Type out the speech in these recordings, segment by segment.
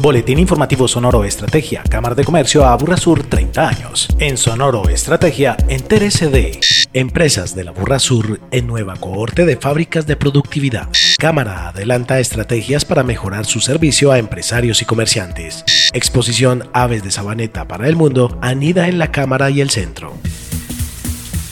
Boletín Informativo Sonoro Estrategia, Cámara de Comercio a Sur 30 años. En Sonoro Estrategia, entérese de Empresas de la Burra Sur en nueva cohorte de fábricas de productividad. Cámara adelanta estrategias para mejorar su servicio a empresarios y comerciantes. Exposición Aves de Sabaneta para el Mundo anida en la Cámara y el Centro.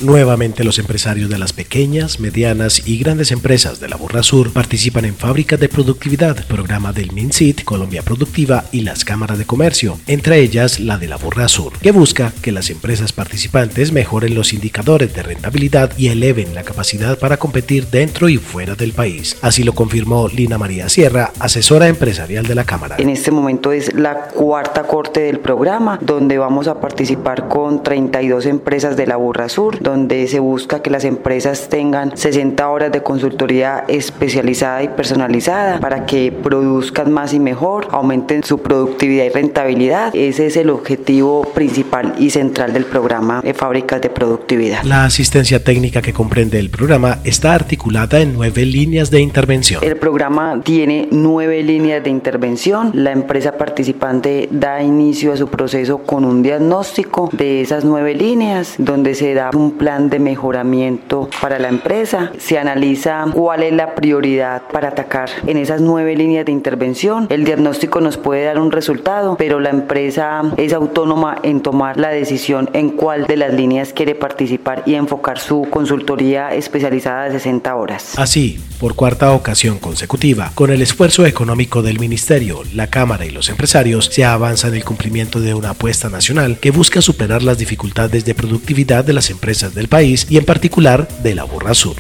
Nuevamente los empresarios de las pequeñas, medianas y grandes empresas de la Burra Sur participan en Fábricas de Productividad, programa del MINCIT, Colombia Productiva y las cámaras de comercio, entre ellas la de la Burra Sur, que busca que las empresas participantes mejoren los indicadores de rentabilidad y eleven la capacidad para competir dentro y fuera del país. Así lo confirmó Lina María Sierra, asesora empresarial de la Cámara. En este momento es la cuarta corte del programa, donde vamos a participar con 32 empresas de la Burra Sur, donde se busca que las empresas tengan 60 horas de consultoría especializada y personalizada para que produzcan más y mejor, aumenten su productividad y rentabilidad. Ese es el objetivo principal y central del programa de fábricas de productividad. La asistencia técnica que comprende el programa está articulada en nueve líneas de intervención. El programa tiene nueve líneas de intervención. La empresa participante da inicio a su proceso con un diagnóstico de esas nueve líneas, donde se da un plan de mejoramiento para la empresa, se analiza cuál es la prioridad para atacar en esas nueve líneas de intervención. El diagnóstico nos puede dar un resultado, pero la empresa es autónoma en tomar la decisión en cuál de las líneas quiere participar y enfocar su consultoría especializada de 60 horas. Así, por cuarta ocasión consecutiva, con el esfuerzo económico del Ministerio, la Cámara y los empresarios, se avanza en el cumplimiento de una apuesta nacional que busca superar las dificultades de productividad de las empresas del país y en particular de la Burra Sur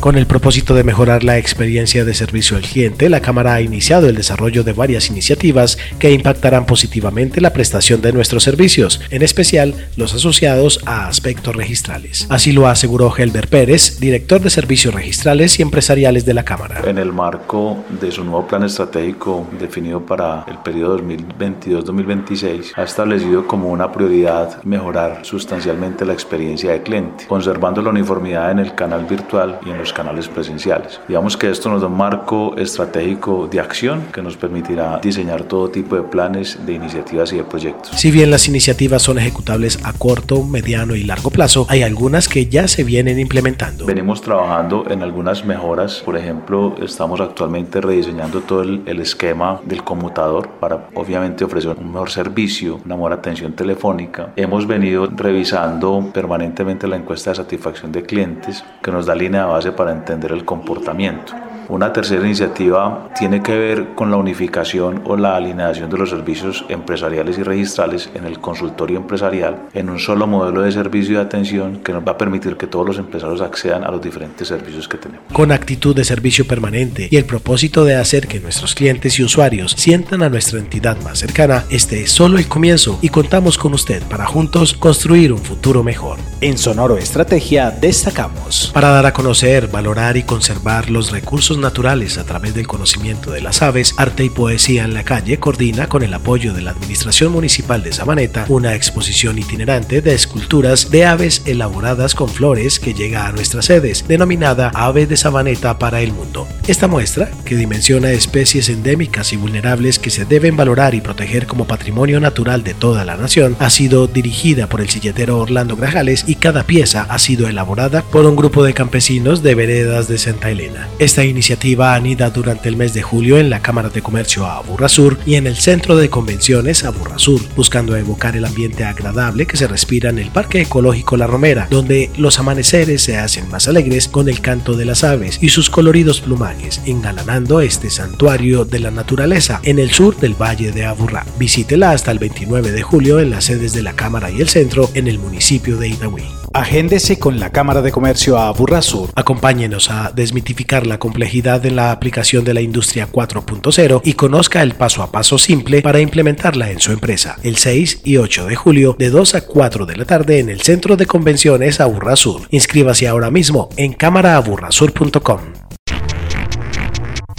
con el propósito de mejorar la experiencia de servicio al cliente, la Cámara ha iniciado el desarrollo de varias iniciativas que impactarán positivamente la prestación de nuestros servicios, en especial los asociados a aspectos registrales. Así lo aseguró Helber Pérez, director de Servicios Registrales y Empresariales de la Cámara. En el marco de su nuevo plan estratégico definido para el periodo 2022-2026, ha establecido como una prioridad mejorar sustancialmente la experiencia de cliente, conservando la uniformidad en el canal virtual y en los canales presenciales. Digamos que esto nos da un marco estratégico de acción que nos permitirá diseñar todo tipo de planes, de iniciativas y de proyectos. Si bien las iniciativas son ejecutables a corto, mediano y largo plazo, hay algunas que ya se vienen implementando. Venimos trabajando en algunas mejoras, por ejemplo, estamos actualmente rediseñando todo el, el esquema del conmutador para obviamente ofrecer un mejor servicio, una mejor atención telefónica. Hemos venido revisando permanentemente la encuesta de satisfacción de clientes que nos da línea de base para entender el comportamiento. Una tercera iniciativa tiene que ver con la unificación o la alineación de los servicios empresariales y registrales en el consultorio empresarial en un solo modelo de servicio de atención que nos va a permitir que todos los empresarios accedan a los diferentes servicios que tenemos. Con actitud de servicio permanente y el propósito de hacer que nuestros clientes y usuarios sientan a nuestra entidad más cercana, este es solo el comienzo y contamos con usted para juntos construir un futuro mejor. En Sonoro Estrategia destacamos para dar a conocer, valorar y conservar los recursos naturales a través del conocimiento de las aves, Arte y Poesía en la Calle coordina con el apoyo de la Administración Municipal de Sabaneta una exposición itinerante de esculturas de aves elaboradas con flores que llega a nuestras sedes, denominada Ave de Sabaneta para el Mundo. Esta muestra, que dimensiona especies endémicas y vulnerables que se deben valorar y proteger como patrimonio natural de toda la nación, ha sido dirigida por el silletero Orlando Grajales y cada pieza ha sido elaborada por un grupo de campesinos de veredas de Santa Elena. Esta iniciativa iniciativa anida durante el mes de julio en la Cámara de Comercio a Sur y en el Centro de Convenciones a Sur, buscando evocar el ambiente agradable que se respira en el Parque Ecológico La Romera, donde los amaneceres se hacen más alegres con el canto de las aves y sus coloridos plumajes, engalanando este santuario de la naturaleza en el sur del Valle de Aburrá. Visítela hasta el 29 de julio en las sedes de la Cámara y el Centro en el municipio de Itagüí. Agéndese con la Cámara de Comercio a Sur. Acompáñenos a desmitificar la complejidad en la aplicación de la industria 4.0 y conozca el paso a paso simple para implementarla en su empresa. El 6 y 8 de julio de 2 a 4 de la tarde en el Centro de Convenciones Sur. Inscríbase ahora mismo en cámaraaburrasur.com.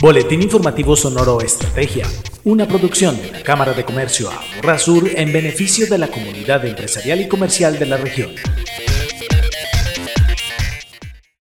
Boletín Informativo Sonoro Estrategia, una producción de la Cámara de Comercio Sur en beneficio de la comunidad empresarial y comercial de la región.